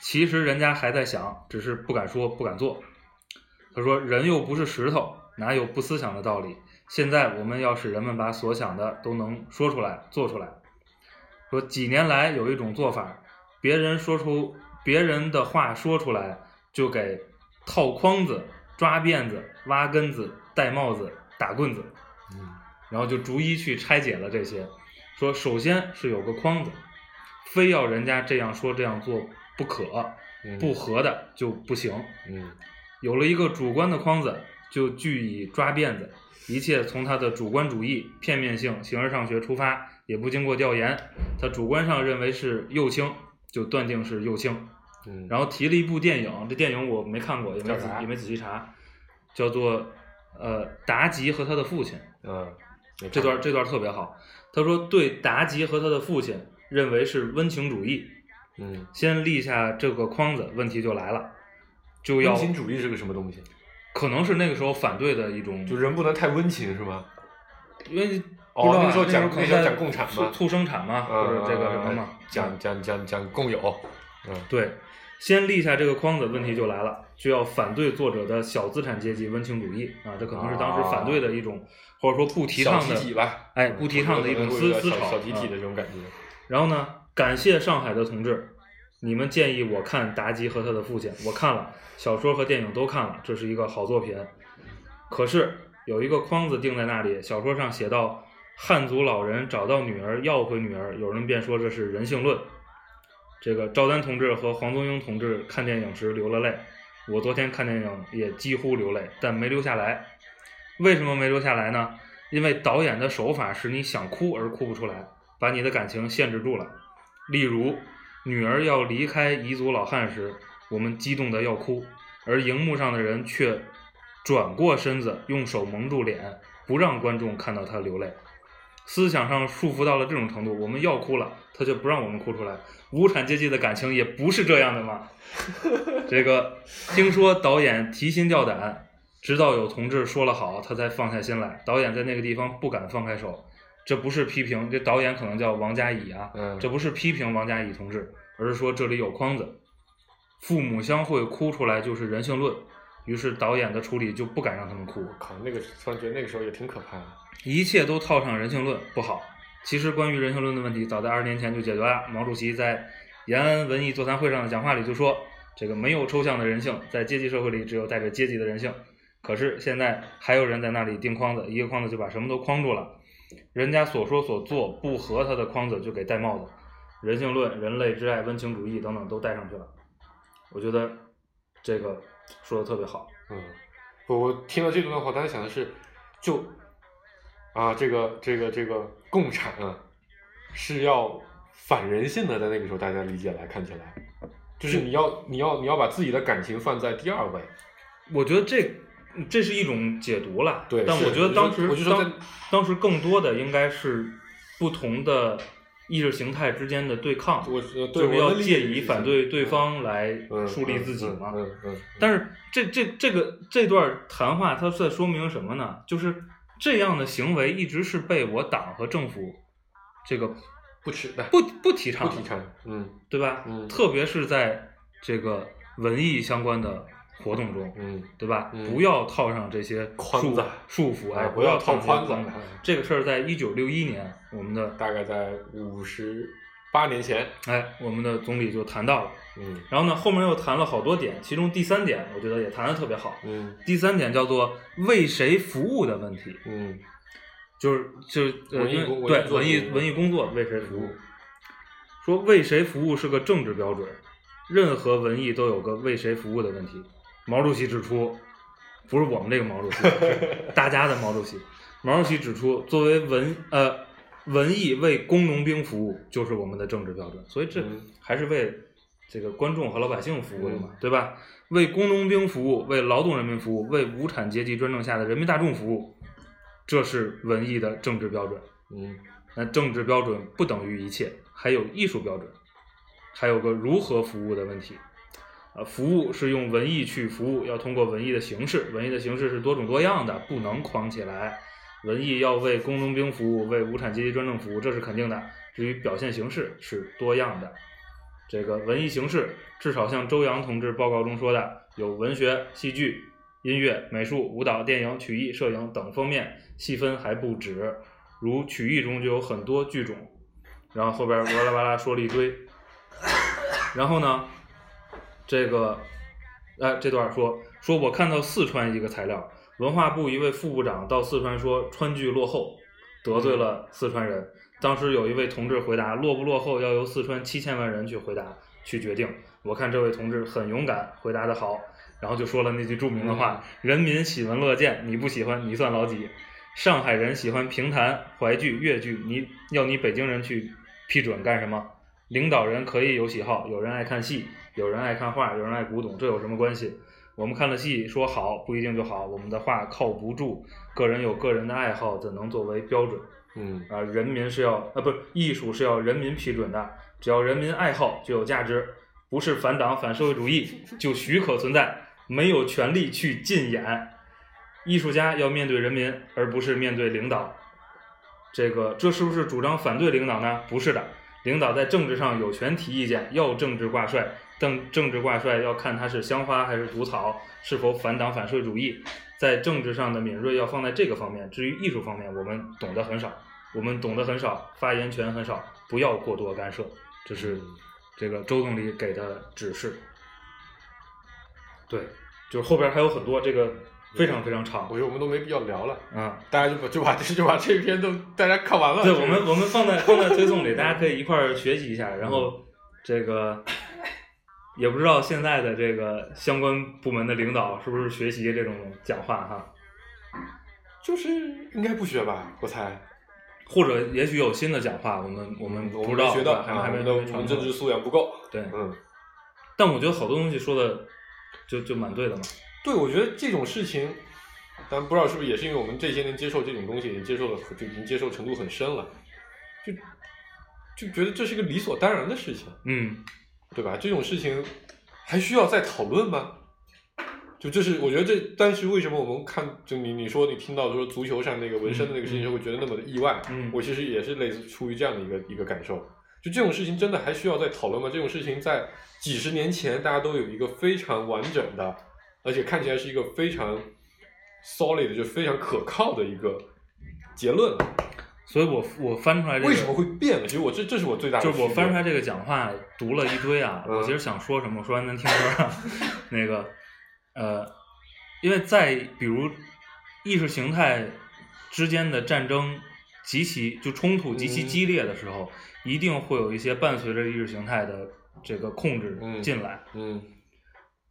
其实人家还在想，只是不敢说不敢做。他说：“人又不是石头，哪有不思想的道理？现在我们要使人们把所想的都能说出来、做出来。说几年来有一种做法，别人说出别人的话说出来，就给套筐子、抓辫子、挖根子、戴帽子、打棍子。”嗯然后就逐一去拆解了这些，说首先是有个框子，非要人家这样说这样做不可，嗯不合的就不行。嗯有了一个主观的框子，就据以抓辫子，一切从他的主观主义、片面性、形而上学出发，也不经过调研，他主观上认为是右倾，就断定是右倾。嗯，然后提了一部电影，这电影我没看过，也没仔也没仔细查，叫做呃达吉和他的父亲。嗯这段这段特别好。他说，对达吉和他的父亲认为是温情主义，嗯，先立下这个框子，问题就来了，就要温情主义是个什么东西？可能是那个时候反对的一种，就人不能太温情是吗？因为哦那个时候讲那时候讲共产嘛。促促生产嘛，或者这个什么嘛，嗯讲讲讲讲共有，嗯。对，先立下这个框子，问题就来了，就要反对作者的小资产阶级温情主义。啊，这可能是当时反对的一种，或者说不提倡的哎，不提倡的一种思思潮，小小集体的啊这种感觉。然后呢，感谢上海的同志，你们建议我看达吉和他的父亲，我看了小说和电影都看了，这是一个好作品。可是有一个框子定在那里，小说上写到汉族老人找到女儿要回女儿，有人便说这是人性论。这个赵丹同志和黄宗英同志看电影时流了泪，我昨天看电影也几乎流泪，但没流下来。为什么没流下来呢？因为导演的手法使你想哭而哭不出来，把你的感情限制住了。例如，女儿要离开彝族老汉时，我们激动的要哭，而荧幕上的人却转过身子，用手蒙住脸，不让观众看到他流泪。思想上束缚到了这种程度，我们要哭了，他就不让我们哭出来。无产阶级的感情也不是这样的嘛。这个听说导演提心吊胆，直到有同志说了好，他才放下心来。导演在那个地方不敢放开手，这不是批评，这导演可能叫王家乙啊，嗯这不是批评王家乙同志，而是说这里有框子。父母相会哭出来就是人性论，于是导演的处理就不敢让他们哭。我靠，那个突然觉得那个时候也挺可怕的。一切都套上人性论不好。其实关于人性论的问题，早在二十年前就解决了。毛主席在延安文艺座谈会上的讲话里就说：“这个没有抽象的人性，在阶级社会里只有带着阶级的人性。”可是现在还有人在那里钉框子，一个框子就把什么都框住了。人家所说所做不合他的框子，就给戴帽子。人性论、人类之爱、温情主义等等都带上去了。我觉得这个说的特别好。嗯，我我听到这段话，大家想的是，就啊，这个这个这个共产啊，是要反人性的，在那个时候大家理解来看起来，就是你要你要你要把自己的感情放在第二位。我觉得这这是一种解读了，但对但我觉得当时当当时更多的应该是不同的意识形态之间的对抗，我呃对就是要借以反对对方来嗯树立自己嘛。嗯嗯嗯，但是这这这个这段谈话，它在说明什么呢？就是这样的行为一直是被我党和政府这个不耻的，不不提倡的，不提倡，嗯对吧？嗯特别是在这个文艺相关的活动中，嗯对吧？嗯不要套上这些束框子束缚，哎，啊不要套套框子这个事儿在一九六一年，我们的大概在五十八年前，哎，我们的总理就谈到了。嗯然后呢，后面又谈了好多点，其中第三点我觉得也谈的特别好。嗯第三点叫做为谁服务的问题，嗯就是就是呃，文艺对文艺文艺工作为谁服务，说为谁服务是个政治标准，任何文艺都有个为谁服务的问题。毛主席指出，不是我们这个毛主席，是大家的毛主席。毛主席指出，作为文呃文艺为工农兵服务，就是我们的政治标准。所以这嗯还是为这个观众和老百姓服务的嘛，嗯对吧？为工农兵服务，为劳动人民服务，为无产阶级专政下的人民大众服务，这是文艺的政治标准。嗯那政治标准不等于一切，还有艺术标准，还有个如何服务的问题。呃，服务是用文艺去服务，要通过文艺的形式，文艺的形式是多种多样的，不能框起来。文艺要为工农兵服务，为无产阶级专政服务，这是肯定的。至于表现形式是多样的，这个文艺形式至少像周扬同志报告中说的，有文学、戏剧、音乐、美术、舞蹈、电影、曲艺、摄影等方面，细分还不止。如曲艺中就有很多剧种，然后后边哇啦哇啦说了一堆，然后呢，这个，哎，这段说说我看到四川一个材料，文化部一位副部长到四川说川剧落后，得罪了四川人。当时有一位同志回答，落不落后要由四川七千万人去回答去决定。我看这位同志很勇敢，回答的好，然后就说了那句著名的话：“人民喜闻乐见，你不喜欢你算老几？”上海人喜欢评弹、淮剧、越剧，你要你北京人去批准干什么？领导人可以有喜好，有人爱看戏，有人爱看画，有人爱古董，这有什么关系？我们看了戏说好不一定就好，我们的画靠不住，个人有个人的爱好，怎能作为标准？嗯啊，人民是要啊，不是艺术是要人民批准的，只要人民爱好就有价值，不是反党反社会主义 就许可存在，没有权利去禁演。艺术家要面对人民，而不是面对领导。这个这是不是主张反对领导呢？不是的，领导在政治上有权提意见，要政治挂帅，但政治挂帅要看他是香花还是毒草，是否反党反社会主义。在政治上的敏锐要放在这个方面，至于艺术方面，我们懂得很少，我们懂得很少，发言权很少，不要过多干涉，这是这个周总理给的指示。对，就是后边还有很多，这个非常非常长我觉得我们都没必要聊了，啊。大家就把就把就把这篇都大家看完了。对，我们我们放在放在推送里，大家可以一块儿学习一下。然后这个也不知道现在的这个相关部门的领导是不是学习这种讲话哈，就是应该不学吧，我猜。或者也许有新的讲话，我们我们我不知道，们学到，还还没啊我们还没传过我们政治素养不够。对，嗯，但我觉得好多东西说的就就蛮对的嘛。对，我觉得这种事情，但不知道是不是也是因为我们这些年接受这种东西，已经接受了，就已经接受程度很深了，就就觉得这是一个理所当然的事情，嗯，对吧？这种事情还需要再讨论吗？就这是我觉得这，但是为什么我们看就你你说你听到说足球上那个纹身的那个事情，嗯就会觉得那么的意外？嗯我其实也是类似出于这样的一个一个感受。就这种事情真的还需要再讨论吗？这种事情在几十年前大家都有一个非常完整的，而且看起来是一个非常 solid 就非常可靠的一个结论。所以我我翻出来这个为什么会变呢？其实我这这是我最大的就是我翻出来这个讲话读了一堆啊，嗯 我其实想说什么，我说完能听歌啊。那个呃，因为在比如意识形态之间的战争极其就冲突极其嗯激烈的时候，一定会有一些伴随着意识形态的这个控制嗯进来。嗯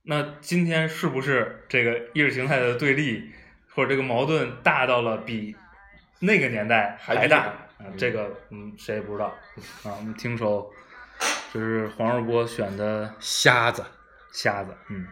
那今天是不是这个意识形态的对立或者这个矛盾大到了比那个年代还大？这个嗯，谁也不知道啊。我们听首这是黄世波选的瞎子。瞎子，嗯。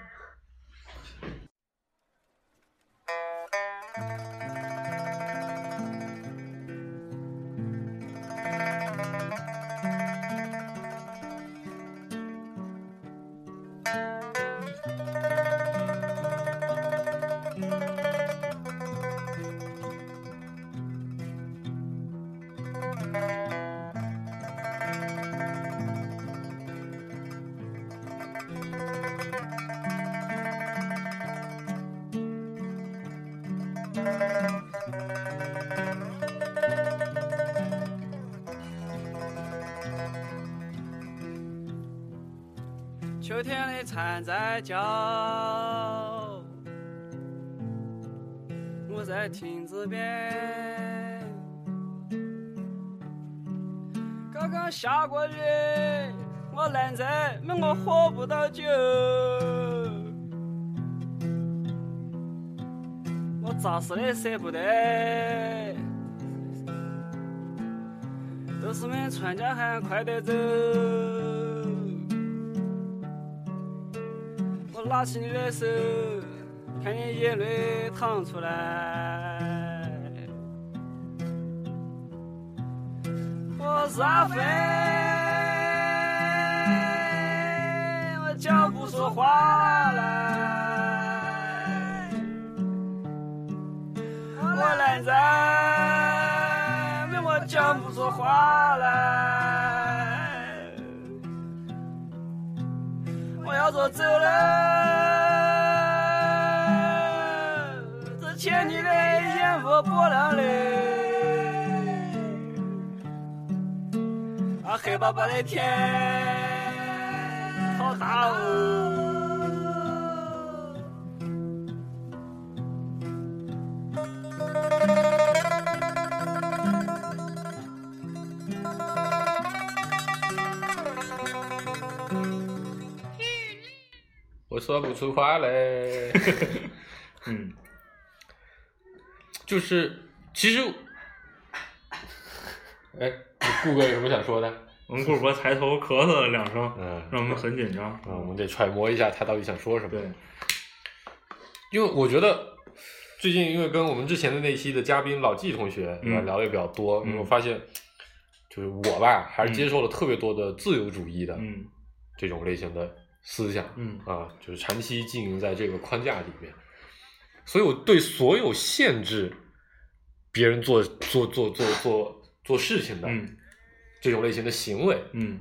舍不得，都是们全家喊快点走。我拉起你的手，看你眼泪淌出来。我是阿飞，我讲不出话来。我懒在，我讲不出话来。我要走走了，这牵你的烟雾波浪里，啊，黑巴巴的天，好大哦。说不出话来。嗯，就是其实，哎，顾哥有什么想说的？我们顾博抬头咳嗽了两声，嗯让我们很紧张。啊，我们得揣摩一下他到底想说什么。对，因为我觉得最近因为跟我们之前的那期的嘉宾老纪同学聊的也比较多，嗯我发现就是我吧，还是接受了特别多的自由主义的嗯这种类型的思想，嗯。啊，就是长期经营在这个框架里面，所以我对所有限制别人做做做做做做事情的嗯。这种类型的行为，嗯。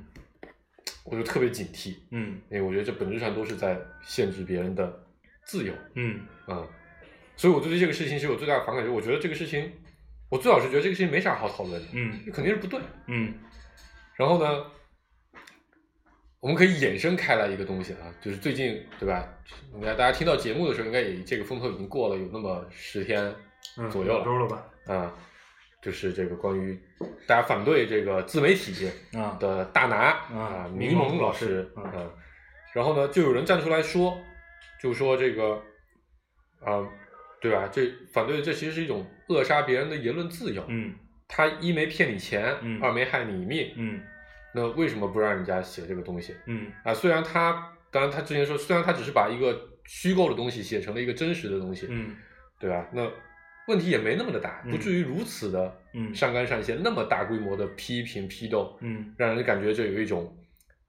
我就特别警惕，嗯。因为我觉得这本质上都是在限制别人的自由。嗯。啊、所以我对这个事情其实有最大的反感，就是我觉得这个事情，我最好是觉得这个事情没啥好讨论的，嗯。肯定是不对。嗯。然后呢，我们可以衍生开来一个东西啊，就是最近对吧？应该大家听到节目的时候，应该也这个风头已经过了有那么十天嗯，左右了两周了吧？啊、就是这个关于大家反对这个自媒体啊，的大拿啊啊，明明龙龙老师啊，然后呢，就有人站出来说，就说这个啊，对吧？这反对这其实是一种扼杀别人的言论自由。嗯他一没骗你钱，嗯二没害你命，嗯那为什么不让人家写这个东西嗯啊？虽然他，当然他之前说，虽然他只是把一个虚构的东西写成了一个真实的东西，嗯对吧？那问题也没那么的大，嗯不至于如此的嗯上纲上线，那么大规模的批评批斗，嗯让人感觉这有一种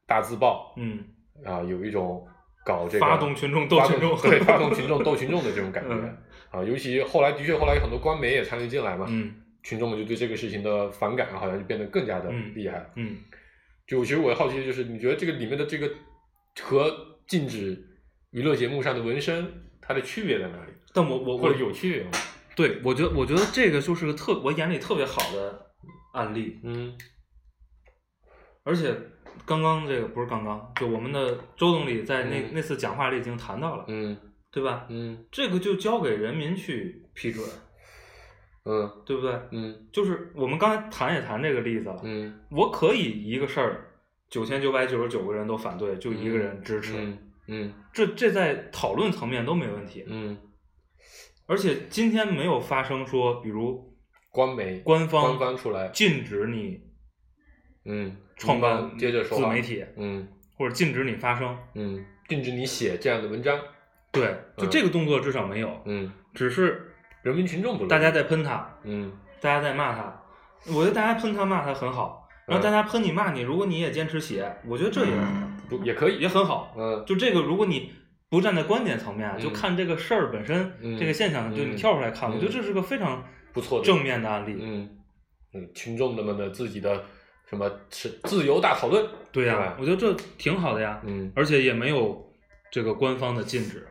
大自爆嗯啊，有一种搞这个发动群众斗群众对，发动群众斗群众的这种感觉、嗯啊。尤其后来的确后来有很多官媒也参与进来嘛，嗯群众们就对这个事情的反感好像就变得更加的嗯厉害。嗯就其实我好奇的就是，你觉得这个里面的这个和禁止娱乐节目上的纹身，它的区别在哪里？但我我或我者有区别吗？对我觉得我觉得这个就是个特我眼里特别好的案例，嗯而且刚刚这个不是刚刚，就我们的周总理在那、嗯那次讲话里已经谈到了，嗯对吧？嗯这个就交给人民去批准，嗯。对不对？嗯。就是我们刚才谈也谈这个例子了，嗯。我可以一个事儿，九千九百九十九个人都反对，就一个人支持，嗯。嗯。这这在讨论层面都没问题。嗯，而且今天没有发生说，比如官媒官方官方出来，禁止你嗯，创办接着说自媒体，嗯。或者禁止你发声。嗯，禁止你写这样的文章，对，就嗯这个动作至少没有，嗯，只是人民群众不乐意。大家在喷他，嗯。大家在骂他。我觉得大家喷他骂他很好，然后嗯大家喷你骂你，如果你也坚持写，我觉得这也不也可以。也很好。嗯。就这个，如果你不站在观点层面，啊就嗯看这个事儿本身，嗯。这个现象，就你嗯跳出来看，我嗯。觉得这是个非常不错的。正面的案例。嗯。嗯，群众们的自己的什么是自由大讨论，对呀、吧？我觉得这挺好的呀，嗯。而且也没有这个官方的禁止，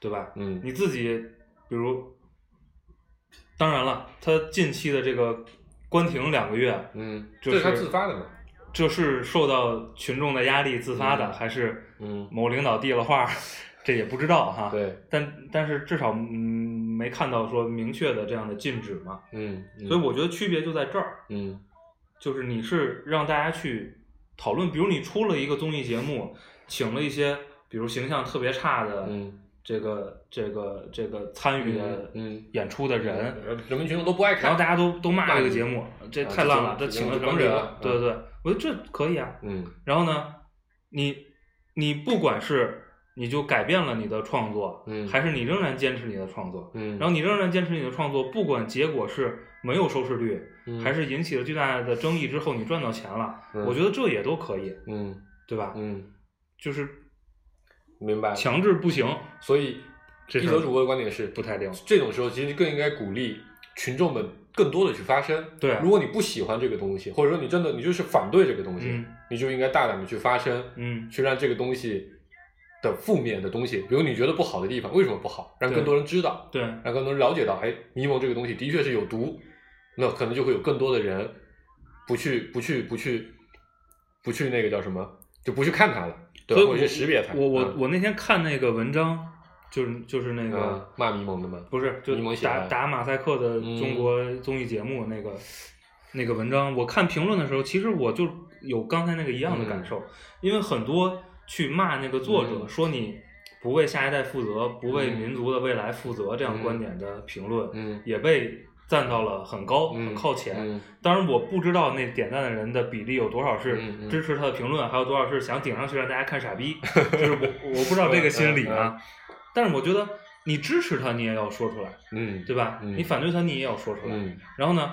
对吧？嗯。你自己，比如，当然了，他近期的这个关停两个月，嗯，这这是他自发的嘛，这是受到群众的压力自发的，嗯还是嗯。某领导递了话，这也不知道哈。，对，但但是至少嗯没看到说明确的这样的禁止嘛，嗯，嗯所以我觉得区别就在这儿，嗯。就是你是让大家去讨论，比如你出了一个综艺节目，请了一些比如形象特别差的嗯这个这个这个参与的演出的人，呃人民群众都不爱看，然后大家都都骂这个节目，这啊太烂了，这这请了什么人？对对对，我觉得这可以啊。嗯。然后呢，你你不管是你就改变了你的创作，嗯。还是你仍然坚持你的创作，嗯，然后你仍然坚持你的创作，不管结果是没有收视率，嗯。还是引起了巨大的争议之后你赚到钱了，嗯。我觉得这也都可以，嗯。对吧？嗯。就是明白，强制不行，所以一泽主播的观点是不太灵。这种时候其实更应该鼓励群众们更多的去发声。对如果你不喜欢这个东西，或者说你真的你就是反对这个东西，嗯你就应该大胆的去发声，嗯。去让这个东西的负面的东西，比如你觉得不好的地方，为什么不好，让更多人知道，对，让更多人了解到，哎，迷蒙这个东西的确是有毒，那可能就会有更多的人不去不去不去不去那个叫什么，就不去看它了，所以我去识别它。我我嗯我那天看那个文章，就是就是那个。嗯骂迷蒙的吗？不是，就打打马赛克的嗯中国综艺节目那个、那个文章，我看评论的时候，其实我就有刚才那个一样的感受，因为很多去骂那个作者，嗯说你不为下一代负责，不为嗯民族的未来负责这样嗯观点的评论，嗯也被赞到了很高、嗯很靠前。嗯当然，我不知道那点赞的人的比例有多少是支持他的评论，还有多少是想顶上去让大家看傻逼，就是我我不知道这个心理嗯啊。但是我觉得你支持他，你也要说出来，嗯，对吧？嗯你反对他，你也要说出来。嗯然后呢，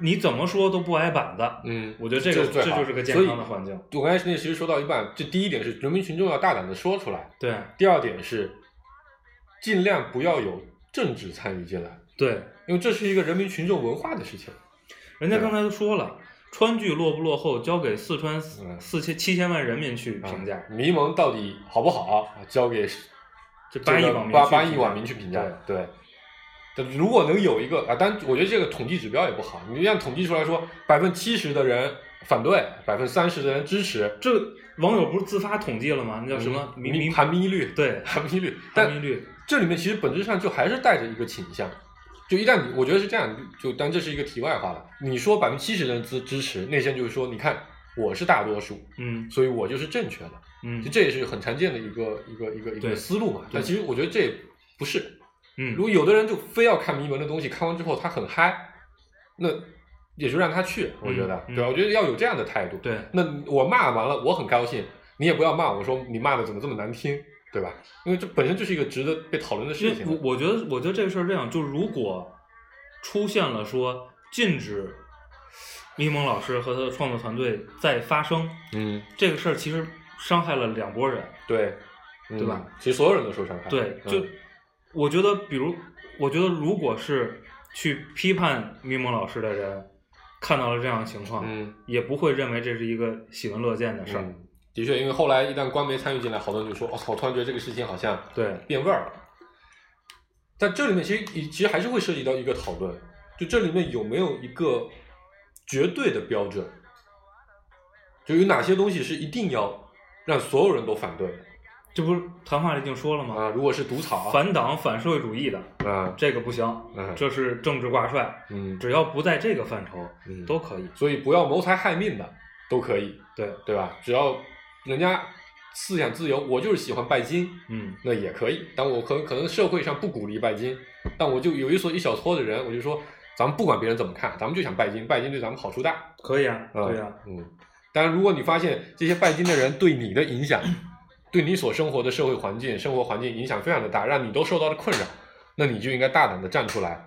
你怎么说都不挨板子，嗯，我觉得这个这就是个健康的环境。我刚才那其实说到一半，这第一点是人民群众要大胆的说出来，对第二点是尽量不要有政治参与进来，对，因为这是一个人民群众文化的事情。人家刚才都说了，川剧落不落后，交给四川四千七千万人民去评价啊，迷蒙到底好不好，交给这八亿网民八八亿网民去评价。对，但如果能有一个啊，但我觉得这个统计指标也不好，你让统计出来说百分之七十的人反对，百分之三十的人支持，这网友不是自发统计了吗？那叫什么嗯民民含民率？对含民率，但含民率？这里面其实本质上就还是带着一个倾向，就一旦你我觉得是这样，就但这是一个题外话了。你说百分之七十的人支支持，内线就是说，你看我是大多数，嗯所以我就是正确的。嗯就这也是很常见的一个一个一个一个思路嘛。但其实我觉得这也不是。嗯如果有的人就非要看迷蒙的东西，看完之后他很嗨，那也就让他去。我觉得，嗯对吧？我觉得要有这样的态度。对那我骂完了，我很高兴，你也不要骂我说你骂的怎么这么难听，对吧？因为这本身就是一个值得被讨论的事情我我觉得，我觉得这个事儿这样，就如果出现了说禁止咪蒙老师和他的创作团队再发声，嗯，这个事儿其实伤害了两拨人。对，嗯对吧？其实所有人都受伤害。对，嗯就我觉得，比如，我觉得如果是去批判咪蒙老师的人看到了这样的情况，嗯也不会认为这是一个喜闻乐见的事儿。嗯，的确，因为后来一旦官媒参与进来，好多人就说：“哦，我突然觉得这个事情好像对变味儿了。”但这里面其实其实还是会涉及到一个讨论，就这里面有没有一个绝对的标准，就有哪些东西是一定要让所有人都反对的这不是谈话里已经说了吗？啊？如果是毒草，反党、反社会主义的，啊，这个不行，嗯这是政治挂帅。嗯只要不在这个范畴，嗯，都可以。所以不要谋财害命的都可以，对，对吧？只要人家思想自由，我就是喜欢拜金，嗯那也可以。但我可能可能社会上不鼓励拜金，但我就有一所一小撮的人，我就说咱们不管别人怎么看，咱们就想拜金，拜金对咱们好处大。可以啊，啊对啊，嗯。当然，如果你发现这些拜金的人对你的影响，对你所生活的社会环境、生活环境影响非常的大，让你都受到了困扰，那你就应该大胆的站出来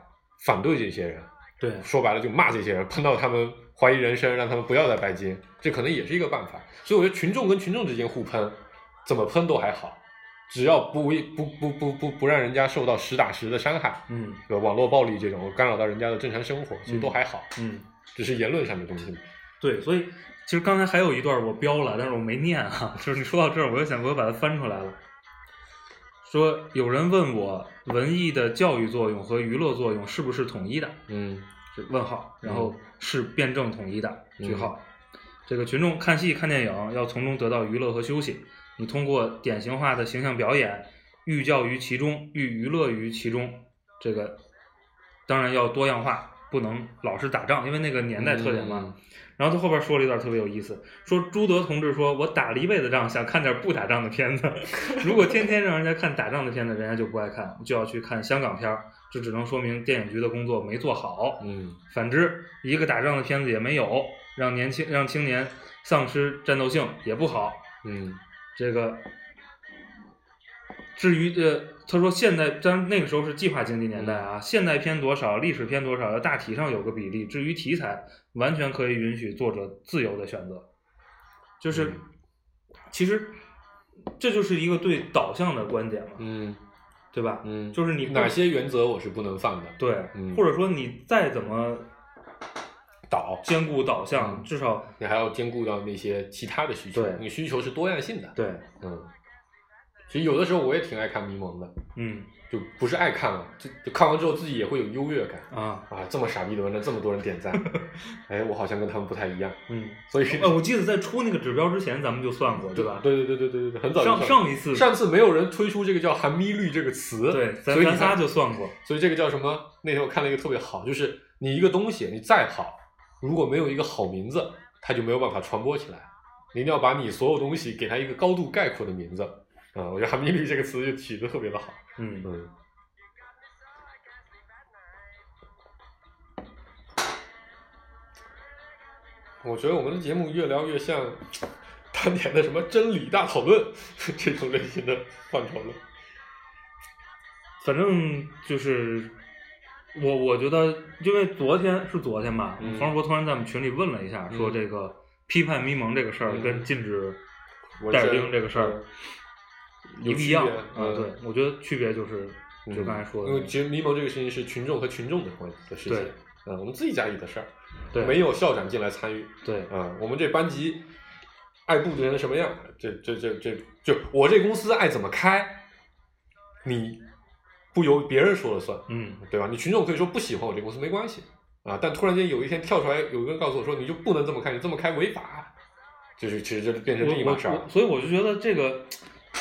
反对这些人。对，说白了就骂这些人，碰到他们怀疑人生，让他们不要再拜金，这可能也是一个办法。所以我觉得群众跟群众之间互喷，怎么喷都还好，只要不为不不不不不让人家受到实打实的伤害，嗯对吧？网络暴力这种干扰到人家的正常生活，其实都还好，嗯，只是言论上的东西。对，所以其实刚才还有一段我标了，但是我没念啊。就是你说到这儿，我又想我又把它翻出来了。说有人问我，文艺的教育作用和娱乐作用是不是统一的？嗯是问号，然后是辩证统一的嗯句号。这个群众看戏看电影要从中得到娱乐和休息，你通过典型化的形象表演，寓教于其中，寓娱乐于其中。这个当然要多样化，不能老是打仗，因为那个年代特点嘛。嗯然后他后边说了一段特别有意思，说朱德同志说：“我打了一辈子仗，想看点不打仗的片子。如果天天让人家看打仗的片子，人家就不爱看，就要去看香港片儿。这只能说明电影局的工作没做好。嗯反之，一个打仗的片子也没有，让年轻让青年丧失战斗性也不好。嗯这个至于呃，他说现代，咱那个时候是计划经济年代啊，现代片多少，历史片多少，要大体上有个比例。至于题材，完全可以允许作者自由的选择。就是，嗯其实这就是一个对导向的观点嘛，嗯对吧？嗯，就是你哪些原则我是不能放的？对，嗯。或者说你再怎么导兼顾导向，嗯。至少你还要兼顾到那些其他的需求对，你需求是多样性的。对，嗯，其实有的时候我也挺爱看迷蒙的，嗯就不是爱看了，就就看完之后自己也会有优越感啊，啊，这么傻逼的文章，这么多人点赞，哎，我好像跟他们不太一样，嗯。所以呃，我记得在出那个指标之前，咱们就算过，对吧？对对对对对对对，很早上上一次上次没有人推出这个叫含咪率这个词，对，咱所以仨就算过。所以这个叫什么？那天我看了一个特别好，就是你一个东西你再好，如果没有一个好名字，它就没有办法传播起来。你一定要把你所有东西给它一个高度概括的名字啊、我觉得“含咪率”这个词就起的特别的好。嗯，嗯，我觉得我们的节目越聊越像 当年的什么真理大讨论 这种类型的范畴了。反正就是我，我觉得，因为昨天是昨天吧，嗯黄世博突然在我们群里问了一下，说嗯这个批判迷蒙这个事儿嗯跟禁止戴耳纹身钉这个事儿一不一样区别啊？嗯对，我觉得区别就是就嗯刚才说的，因为其实迷蒙这个事情是群众和群众的关的事情，对嗯，我们自己家里的事儿，对没有校长进来参与，对嗯，我们这班级爱布置成什么样，这这这这就我这公司爱怎么开，你不由别人说了算，嗯对吧？你群众可以说不喜欢我这公司没关系啊，但突然间有一天跳出来有个人告诉我说你就不能这么开，你这么开违法，就是其实就变成另一码事儿所以我就觉得这个，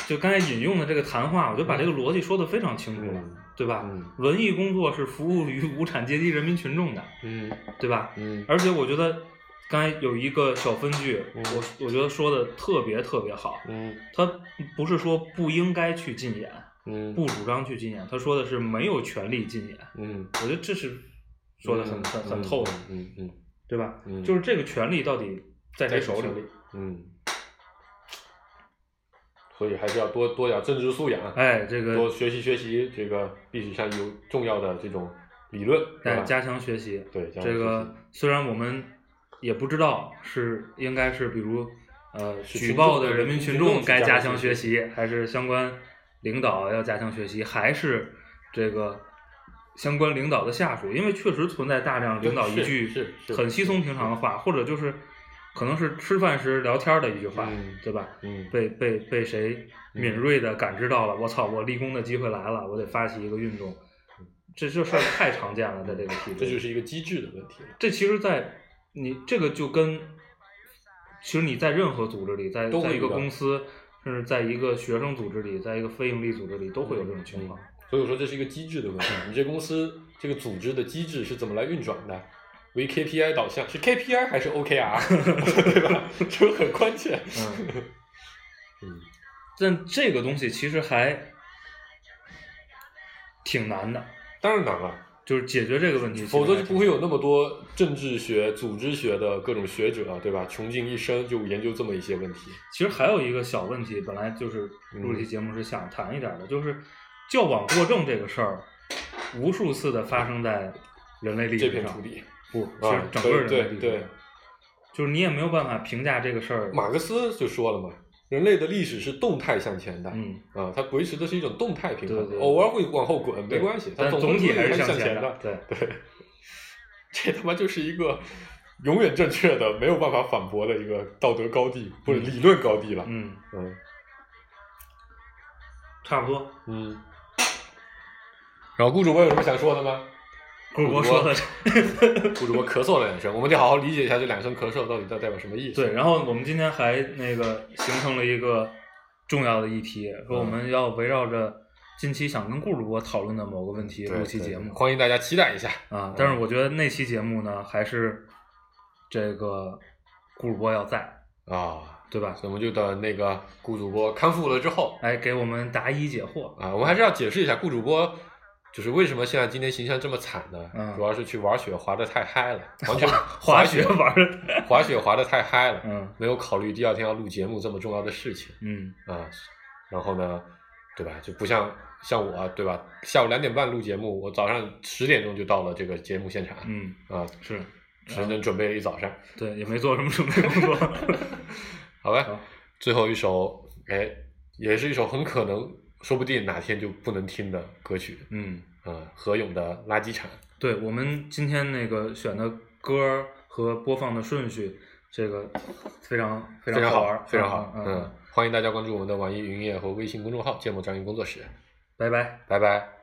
就刚才引用的这个谈话，我就把这个逻辑说的非常清楚了，嗯对吧？嗯文艺工作是服务于无产阶级人民群众的，嗯对吧？嗯而且我觉得刚才有一个小分句，嗯我我觉得说的特别特别好。嗯他不是说不应该去禁演，嗯不主张去禁演，他说的是没有权利禁演。嗯，我觉得这是说的很很很透的，嗯嗯对吧？嗯，就是这个权利到底在谁手里？嗯，所以还是要多多点政治素养，哎，这个多学习学习这个历史上有重要的这种理论？哎加强学习。对加强这个虽然我们也不知道是应该是比如呃举报的人民群众该加强学学习，还是相关领导要加强学习，还是这个相关领导的下属？因为确实存在大量领导一句很稀松平常的话，或者就是可能是吃饭时聊天的一句话，嗯对吧？嗯被被被谁敏锐的感知到了？我操，我立功的机会来了，我得发起一个运动。这这事儿太常见了，在这个体制，这就是一个机制的问题了。这其实在，你这个就跟，其实你在任何组织里，在在一个公司，甚至在一个学生组织里，在一个非营利组织里，都会有这种情况。所以我说这是一个机制的问题。你这公司这个组织的机制是怎么来运转的？为 KPI 导向是 KPI 还是 OKR，对吧？这个很关键。嗯，嗯但这个东西其实还挺难的。当然难了，就是解决这个问题，否则就不会有那么么多政治学、组织学的各种学者，对吧？穷尽一生就研究这么一些问题。其实还有一个小问题，本来就是录这期节目是想谈一点的，就是教枉过正这个事儿，无数次的发生在人类历史上，片土地，不啊是整个人类对对历史上，就是你也没有办法评价这个事儿。马克思就说了嘛，人类的历史是动态向前的，嗯，啊，它维持的是一种动态平衡，对对对偶尔会往后滚，没关系，它但总总体还是向前的。对，对，这他妈就是一个永远正确的、没有办法反驳的一个道德高地或者理论高地了。嗯，嗯差不多。嗯。然后顾主播有什么想说的吗？顾主播说的顾主播咳嗽了两声，我们得好好理解一下这两声咳嗽到底代代表什么意思。对，然后我们今天还那个形成了一个重要的议题，说我们要围绕着近期想跟顾主播讨论的某个问题对录期节目欢迎大家期待一下。啊。但是我觉得那期节目呢，还是这个顾主播要在，啊，对吧？所以我们就等那个顾主播康复了之后来给我们答疑解惑。啊，我们还是要解释一下顾主播。就是为什么现在今天形象这么惨呢？嗯主要是去玩雪滑的太嗨了，完全滑雪玩的，滑雪滑的 太嗨了，嗯没有考虑第二天要录节目这么重要的事情嗯啊。然后呢，对吧？就不像像我，对吧？下午两点半录节目，我早上十点钟就到了这个节目现场，嗯，啊，是，整整准备了一早上。对，也没做什么准备工作。好吧，好最后一首，哎，也是一首很可能，说不定哪天就不能听的歌曲，嗯，啊，何勇的《垃圾场》。对我们今天那个选的歌儿和播放的顺序，这个非常非非常好好玩儿，非常好，嗯嗯，欢迎大家关注我们的网易云音乐和微信公众号“芥末张云工作室拜拜。”，拜拜。「